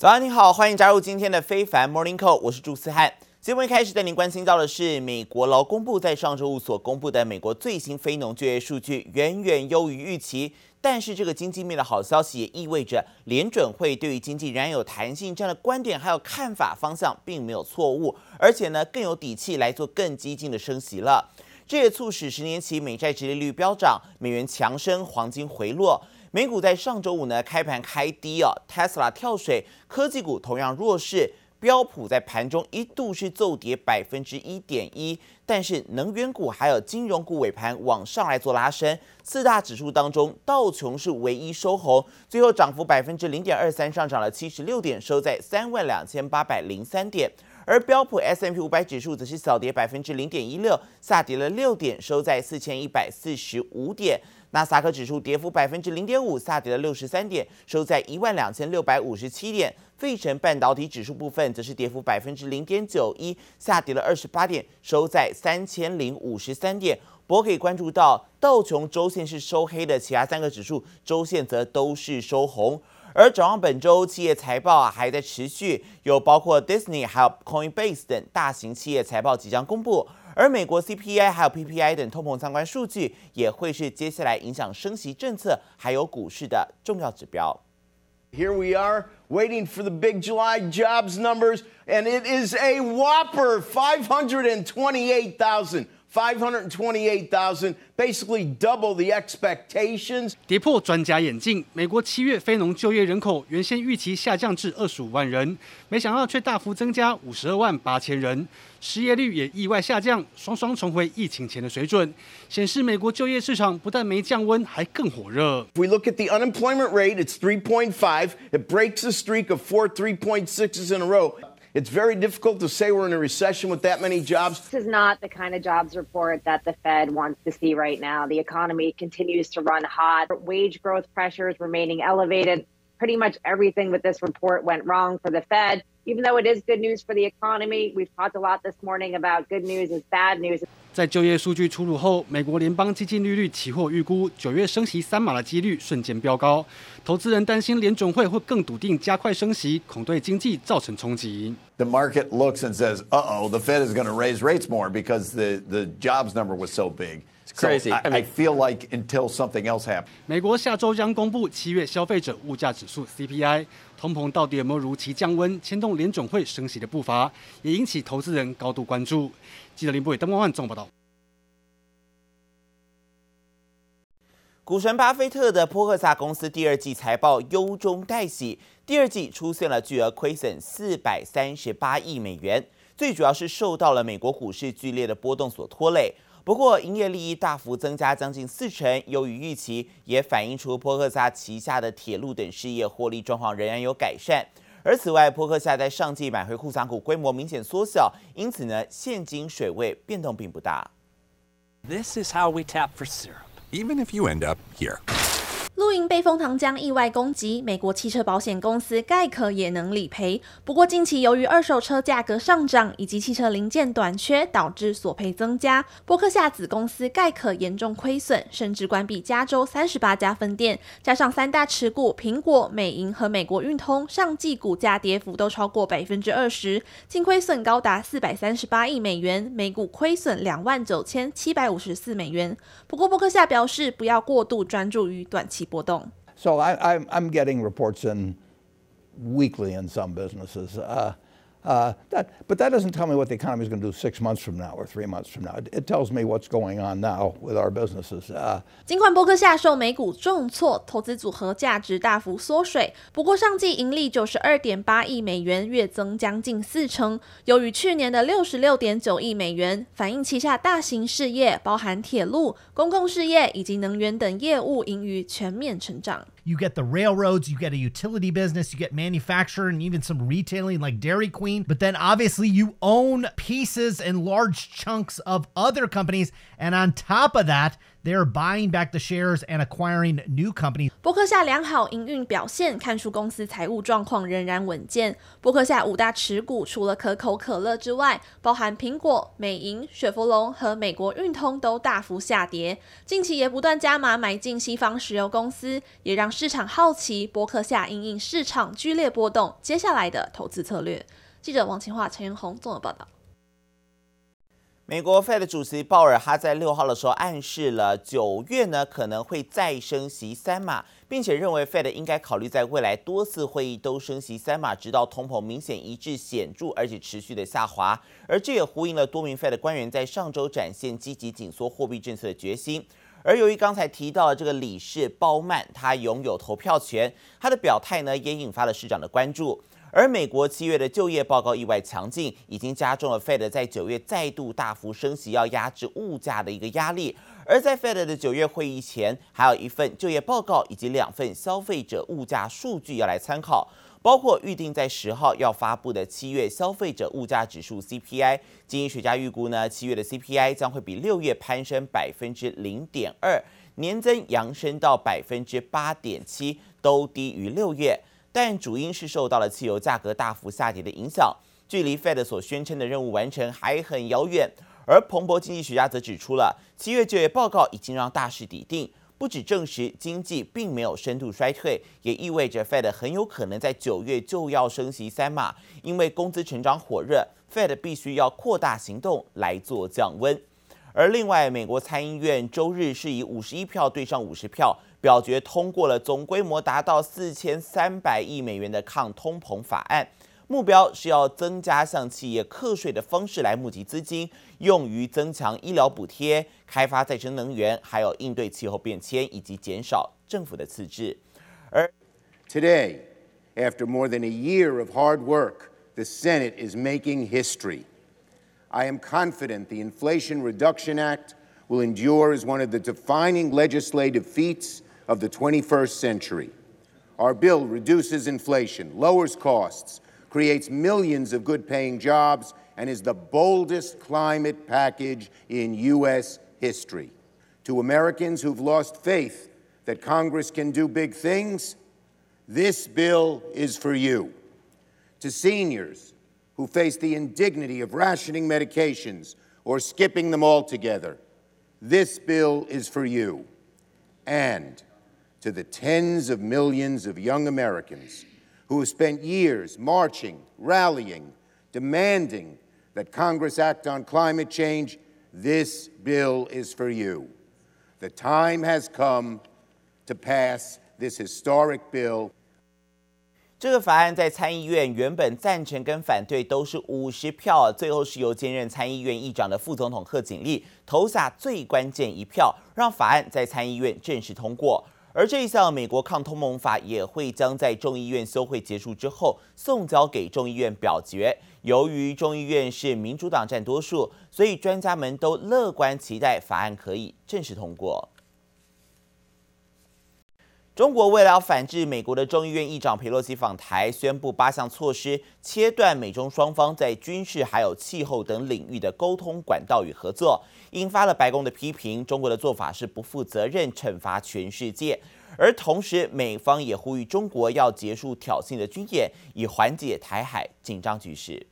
早安，你好，欢迎加入今天的非凡 Morning Call，我是朱思翰。节目一开始带您关心到的是，美国劳工部在上周五所公布的美国最新非农就业数据远远优于预期。但是这个经济面的好消息也意味着联准会对于经济仍然有弹性这样的观点还有看法方向并没有错误，而且呢更有底气来做更激进的升息了。这也促使十年期美债殖利率飙涨，美元强升，黄金回落。美股在上周五呢开盘开低哦，Tesla 跳水，科技股同样弱势，标普在盘中一度是骤跌百分之一点一，但是能源股还有金融股尾盘往上来做拉升，四大指数当中道琼是唯一收红，最后涨幅百分之零点二三，上涨了七十六点，收在三万两千八百零三点，而标普 S M P 五百指数则是小跌百分之零点一六，下跌了六点，收在四千一百四十五点。纳斯达克指数跌幅百分之零点五，下跌了六十三点，收在一万两千六百五十七点。费城半导体指数部分则是跌幅百分之零点九一，下跌了二十八点，收在三千零五十三点。不过可以关注到道琼周线是收黑的，其他三个指数周线则都是收红。而展望本周企业财报啊还在持续，有包括 Disney 还有 Coinbase 等大型企业财报即将公布。而美国 CPI 还有 PPI 等通膨相关数据也会是接下来影响升息政策还有股市的重要指标。Here we are waiting for the big July jobs numbers, and it is a whopper: five hundred and twenty-eight thousand. 528,000, basically double the expectations. 跌破专家眼镜，美国七月非农就业人口原先预期下降至二十五万人，没想到却大幅增加五十二万八千人，失业率也意外下降，双双重回疫情前的水准，显示美国就业市场不但没降温，还更火热。If we look at the unemployment rate, it's 3.5. It breaks a streak of four 3.6s in a row. It's very difficult to say we're in a recession with that many jobs. This is not the kind of jobs report that the Fed wants to see right now. The economy continues to run hot. Wage growth pressures remaining elevated Pretty much everything with this report went wrong for the Fed. Even though it is good news for the economy, we've talked a lot this morning about good news is bad news. 在就业数据出炉后，美国联邦基金利率期货预估九月升息三码的几率瞬间飙高，投资人担心联准会会更笃定加快升息，恐对经济造成冲击。The market looks and says, "Uh-oh, the Fed is going to raise rates more because the the jobs number was so big." It's crazy. So I, I feel like until something else happens. 美国下周将公布七月消费者物价指数 CPI，通膨到底有没有如期降温，牵动联总会升息的步伐，也引起投资人高度关注。记者林博伟、邓光万综报道。股神巴菲特的波克萨公司第二季财报优中带喜，第二季出现了巨额亏损四百三十八亿美元，最主要是受到了美国股市剧烈的波动所拖累。不过营业利益大幅增加将近四成，优于预期，也反映出波克萨旗下的铁路等事业获利状况仍然有改善。而此外，波克萨在上季买回库藏股规模明显缩小，因此呢，现金水位变动并不大。This is how we tap for syrup, even if you end up here. 露营被蜂糖浆意外攻击，美国汽车保险公司盖可也能理赔。不过近期由于二手车价格上涨以及汽车零件短缺，导致索赔增加。波克夏子公司盖可严重亏损，甚至关闭加州三十八家分店。加上三大持股苹果、美银和美国运通上季股价跌幅都超过百分之二十，净亏损高达四百三十八亿美元，每股亏损两万九千七百五十四美元。不过波克夏表示，不要过度专注于短期。波动。So I, I, I'm getting reports in weekly in some businesses. Uh, Uh, that, but that doesn't tell me what the economy is going to do six months from now or three months from now. It, it tells me what's going on now with our businesses. Uh, 尽管波克夏受美股重挫，投资组合价值大幅缩水，不过上季盈利九十二点八亿美元，月增将近四成，由于去年的六十六点九亿美元，反映旗下大型事业，包含铁路、公共事业以及能源等业务盈余全面成长。You get the railroads, you get a utility business, you get manufacturing, and even some retailing like Dairy Queen. But then obviously you own pieces and large chunks of other companies. And on top of that, they are buying back the shares and acquiring new companies. 波克夏良好营运表现，看出公司财务状况仍然稳健。波克夏五大持股除了可口可乐之外，包含苹果、美银、雪佛龙和美国运通都大幅下跌。近期也不断加码买进西方石油公司，也让市场好奇波克夏因应市场剧烈波动，接下来的投资策略。记者王清华、陈元宏综合报道。美国 Fed 主席鲍尔哈在六号的时候暗示了九月呢可能会再升息三码，并且认为 Fed 应该考虑在未来多次会议都升息三码，直到通膨明显一致显著而且持续的下滑。而这也呼应了多名 Fed 官员在上周展现积极紧缩货币政策的决心。而由于刚才提到的这个理事鲍曼他拥有投票权，他的表态呢也引发了市场的关注。而美国七月的就业报告意外强劲，已经加重了 Fed 在九月再度大幅升息要压制物价的一个压力。而在 Fed 的九月会议前，还有一份就业报告以及两份消费者物价数据要来参考，包括预定在十号要发布的七月消费者物价指数 CPI。经济学家预估呢，七月的 CPI 将会比六月攀升百分之零点二，年增扬升到百分之八点七，都低于六月。但主因是受到了汽油价格大幅下跌的影响，距离 Fed 所宣称的任务完成还很遥远。而彭博经济学家则指出了，七月就业报告已经让大势底定，不只证实经济并没有深度衰退，也意味着 Fed 很有可能在九月就要升息三码，因为工资成长火热，Fed 必须要扩大行动来做降温。而另外，美国参议院周日是以五十一票对上五十票，表决通过了总规模达到四千三百亿美元的抗通膨法案，目标是要增加向企业课税的方式来募集资金，用于增强医疗补贴、开发再生能源，还有应对气候变迁以及减少政府的赤字。而 Today, after more than a year of hard work, the Senate is making history. I am confident the Inflation Reduction Act will endure as one of the defining legislative feats of the 21st century. Our bill reduces inflation, lowers costs, creates millions of good paying jobs, and is the boldest climate package in U.S. history. To Americans who've lost faith that Congress can do big things, this bill is for you. To seniors, who face the indignity of rationing medications or skipping them altogether. This bill is for you. And to the tens of millions of young Americans who have spent years marching, rallying, demanding that Congress act on climate change, this bill is for you. The time has come to pass this historic bill. 这个法案在参议院原本赞成跟反对都是五十票，最后是由兼任参议院议长的副总统贺锦丽投下最关键一票，让法案在参议院正式通过。 而这一项美国抗通盟法也会将在众议院休会结束之后送交给众议院表决。由于众议院是民主党占多数，所以专家们都乐观期待法案可以正式通过。中国为了反制美国的众议院议长佩洛西访台，宣布八项措施，切断美中双方在军事还有气候等领域的沟通管道与合作，引发了白宫的批评。中国的做法是不负责任，惩罚全世界。而同时，美方也呼吁中国要结束挑衅的军演，以缓解台海紧张局势。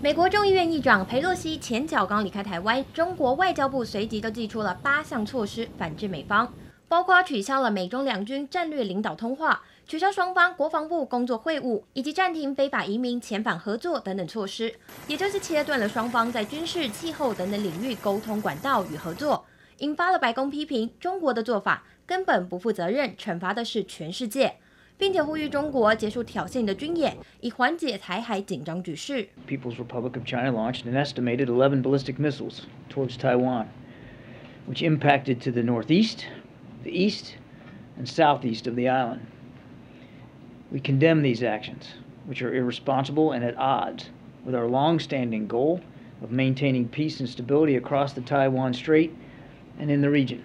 美国众议院议长佩洛西前脚刚离开台湾，中国外交部随即都寄出了八项措施反制美方。包括取消了美中两军战略领导通话、取消双方国防部工作会晤，以及暂停非法移民遣返合作等等措施，也就是切断了双方在军事、气候等等领域沟通管道与合作，引发了白宫批评中国的做法根本不负责任，惩罚的是全世界，并且呼吁中国结束挑衅的军演，以缓解台海紧张局势。People's Republic of China launched an estimated 11 ballistic missiles towards Taiwan, which impacted to the northeast. the east and southeast of the island. We condemn these actions, which are irresponsible and at odds with our long-standing goal of maintaining peace and stability across the Taiwan Strait and in the region.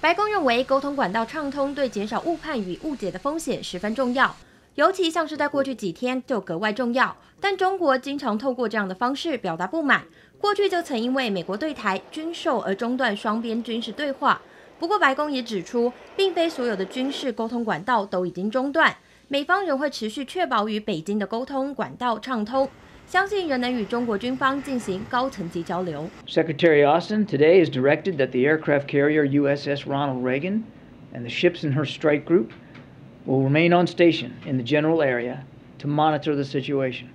白宫认为，沟通管道畅通对减少误判与误解的风险十分重要，尤其像是在过去几天就格外重要。但中国经常透过这样的方式表达不满， 过去就曾因为美国对台军售而中断双边军事对话。 不过，白宫也指出，并非所有的军事沟通管道都已经中断，美方仍会持续确保与北京的沟通管道畅通，相信仍能与中国军方进行高层级交流。Secretary Austin today has directed that the aircraft carrier USS Ronald Reagan and the ships in her strike group will remain on station in the general area to monitor the situation.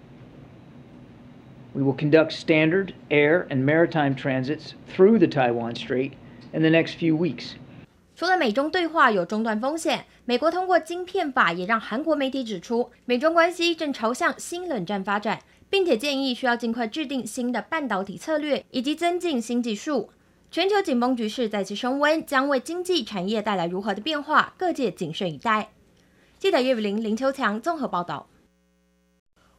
We will conduct standard air and maritime transits through the Taiwan Strait In the next few weeks. 除了美中对话有中断风险，美国通过晶片法也让韩国媒体指出，美中关系正朝向新冷战发展，并且建议需要尽快制定新的半导体策略以及增进新技术。全球紧绷局势再次升温，将为经济产业带来如何的变化？各界谨慎以待。记者叶雨林、林秋强综合报道。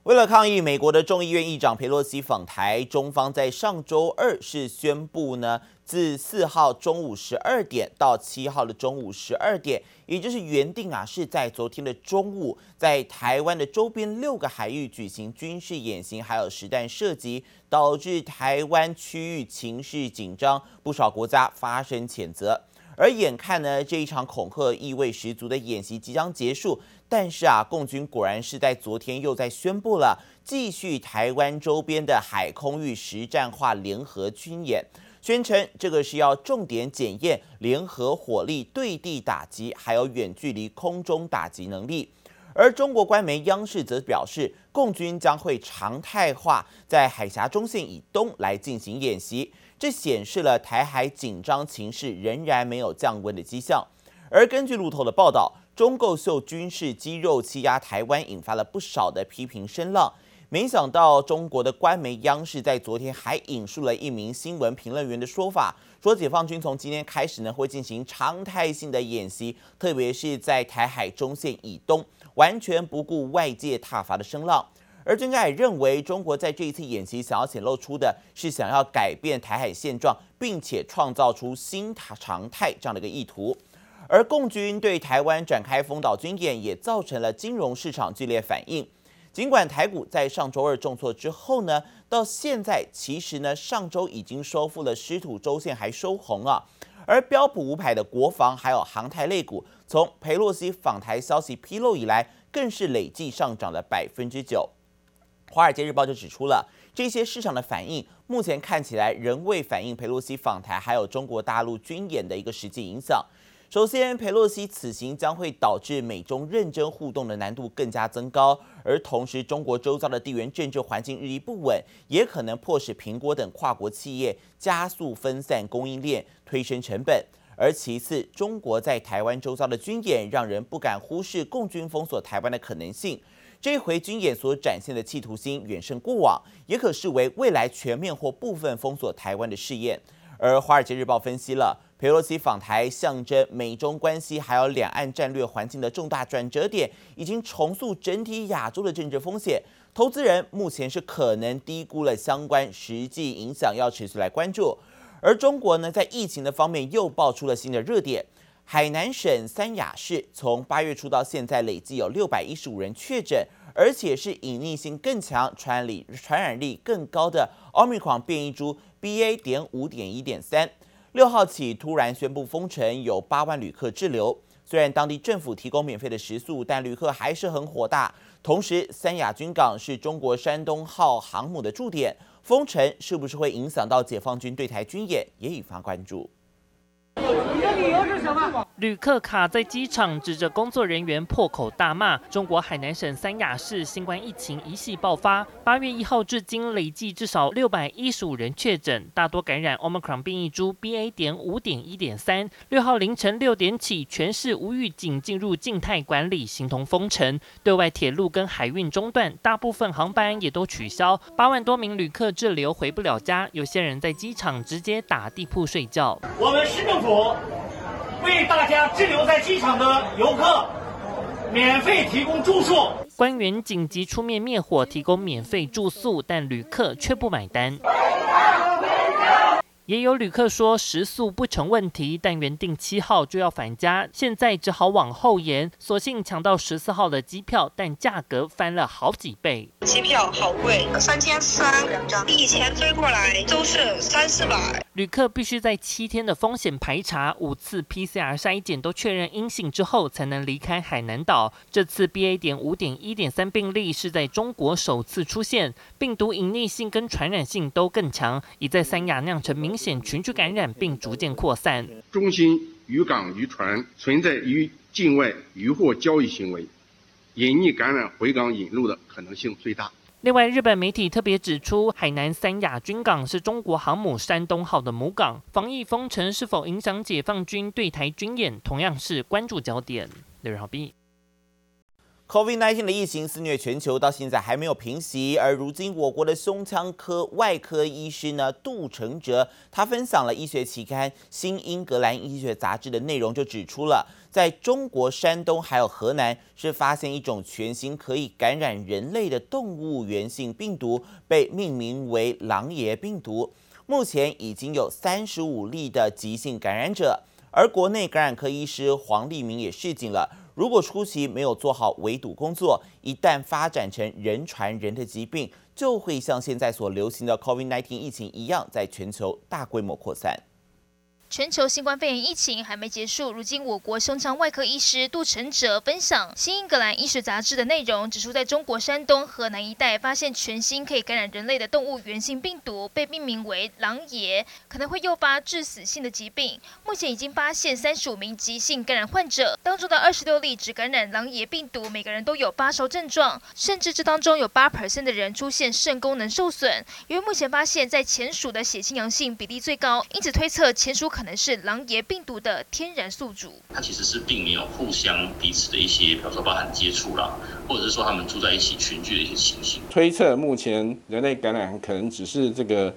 为了抗议美国的众议院议长佩洛西访台，中方在上周二是宣布呢，自四号中午十二点到七号的中午十二点，也就是原定啊是在昨天的中午，在台湾的周边六个海域举行军事演习，还有实弹射击，导致台湾区域情势紧张，不少国家发声谴责。而眼看呢这一场恐吓意味十足的演习即将结束。但是啊，共军果然是在昨天又在宣布了继续台湾周边的海空域实战化联合军演，宣称这个是要重点检验联合火力对地打击，还有远距离空中打击能力。而中国官媒央视则表示，共军将会常态化在海峡中线以东来进行演习，这显示了台海紧张情势仍然没有降温的迹象。而根据路透的报道，中共秀军事肌肉欺压台湾，引发了不少的批评声浪。没想到，中国的官媒央视在昨天还引述了一名新闻评论员的说法，说解放军从今天开始呢，会进行常态性的演习，特别是在台海中线以东，完全不顾外界挞伐的声浪。而专家也认为，中国在这一次演习想要显露出的是想要改变台海现状，并且创造出新常态这样的一个意图。而共军对台湾展开封岛军演，也造成了金融市场剧烈反应。尽管台股在上周二重挫之后呢，到现在其实呢，上周已经收复了失土周线，还收红啊。而标普五百的国防还有航太类股，从裴洛西访台消息披露以来，更是累计上涨了百分之九。华尔街日报就指出了，这些市场的反应目前看起来仍未反映佩洛西访台还有中国大陆军演的一个实际影响。首先，佩洛西此行将会导致美中认真互动的难度更加增高，而同时，中国周遭的地缘政治环境日益不稳，也可能迫使苹果等跨国企业加速分散供应链，推升成本。而其次，中国在台湾周遭的军演，让人不敢忽视共军封锁台湾的可能性。这一回军演所展现的企图心远胜过往，也可视为未来全面或部分封锁台湾的试验。而《华尔街日报》分析了。佩洛西访台象征美中关系还有两岸战略环境的重大转折点，已经重塑整体亚洲的政治风险。投资人目前是可能低估了相关实际影响，要持续来关注。而中国呢，在疫情的方面又爆出了新的热点。海南省三亚市从八月初到现在累计有六百一十五人确诊，而且是隐匿性更强、传染力传染力更高的奥密克戎变异株 BA. 点五点一点三。六号起突然宣布封城，有八万旅客滞留。虽然当地政府提供免费的食宿，但旅客还是很火大。同时，三亚军港是中国山东号航母的驻点，封城是不是会影响到解放军对台军演，也引发关注。旅客卡在机场，指着工作人员破口大骂。中国海南省三亚市新冠疫情一系爆发，八月一号至今累计至少六百一十五人确诊，大多感染 Omicron 变异株 BA. 点五点一点三。六号凌晨六点起，全市无预警进入静态管理，形同封城，对外铁路跟海运中断，大部分航班也都取消。八万多名旅客滞留回不了家，有些人在机场直接打地铺睡觉。我们市政府。为大家滞留在机场的游客免费提供住宿。官员紧急出面灭火，提供免费住宿，但旅客却不买单。也有旅客说食宿不成问题，但原定七号就要返家，现在只好往后延，索性抢到十四号的机票，但价格翻了好几倍。机票好贵，三千三两张，以前飞过来都是三四百。旅客必须在七天的风险排查、五次 PCR 筛检都确认阴性之后，才能离开海南岛。这次 BA. 点五点一点三病例是在中国首次出现，病毒隐匿性跟传染性都更强，已在三亚酿成明显群聚感染，并逐渐扩散。中心渔港渔船存在于境外渔获交易行为，隐匿感染回港引入的可能性最大。另外，日本媒体特别指出，海南三亚军港是中国航母山东号的母港，防疫封城是否影响解放军对台军演，同样是关注焦点。刘仁豪 B。COVID-19 的疫情肆虐全球，到现在还没有平息。而如今，我国的胸腔科外科医师呢，杜成哲，他分享了医学期刊《新英格兰医学杂志》的内容，就指出了，在中国山东还有河南，是发现一种全新可以感染人类的动物源性病毒，被命名为狼爷病毒。目前已经有三十五例的急性感染者，而国内感染科医师黄立明也示警了。如果初期没有做好围堵工作，一旦发展成人传人的疾病，就会像现在所流行的 COVID-19 疫情一样，在全球大规模扩散。全球新冠肺炎疫情还没结束，如今我国胸腔外科医师杜成哲分享《新英格兰医学杂志》的内容，指出在中国山东、河南一带发现全新可以感染人类的动物原性病毒，被命名为“狼爷”，可能会诱发致死性的疾病。目前已经发现三十五名急性感染患者，当中的二十六例只感染狼爷病毒，每个人都有发烧症状，甚至这当中有八 percent 的人出现肾功能受损。因为目前发现，在前属的血清阳性比例最高，因此推测前属可。可能是狼爷病毒的天然宿主，它其实是并没有互相彼此的一些，比如说包含接触啦，或者是说他们住在一起群聚的一些情形。推测目前人类感染可能只是这个。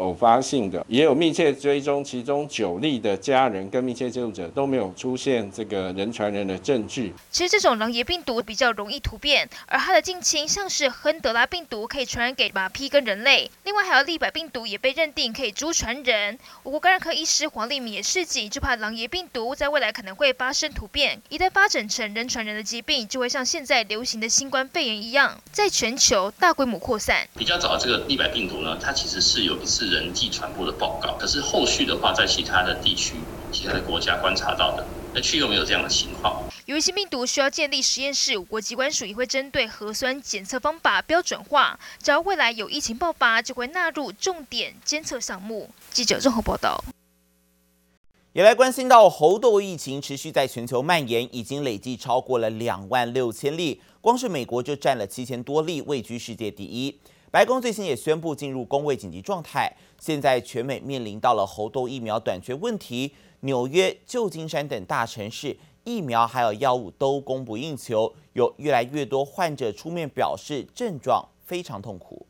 偶发性的，也有密切追踪，其中九例的家人跟密切接触者都没有出现这个人传人的证据。其实这种狼爷病毒比较容易突变，而它的近亲像是亨德拉病毒可以传染给马匹跟人类，另外还有利百病毒也被认定可以猪传人。我国感染科医师黄立敏也示警，就怕狼爷病毒在未来可能会发生突变，一旦发展成人传人的疾病，就会像现在流行的新冠肺炎一样，在全球大规模扩散。比较早的这个利百病毒呢，它其实是有一次。人际传播的报告，可是后续的话，在其他的地区、其他的国家观察到的，那却又没有这样的情况。由于新病毒需要建立实验室，我国疾管署也会针对核酸检测方法标准化，只要未来有疫情爆发，就会纳入重点监测项目。记者综合报道。也来关心到猴痘疫情持续在全球蔓延，已经累计超过了两万六千例，光是美国就占了七千多例，位居世界第一。白宫最新也宣布进入工位紧急状态。现在全美面临到了猴痘疫苗短缺问题，纽约、旧金山等大城市疫苗还有药物都供不应求，有越来越多患者出面表示症状非常痛苦。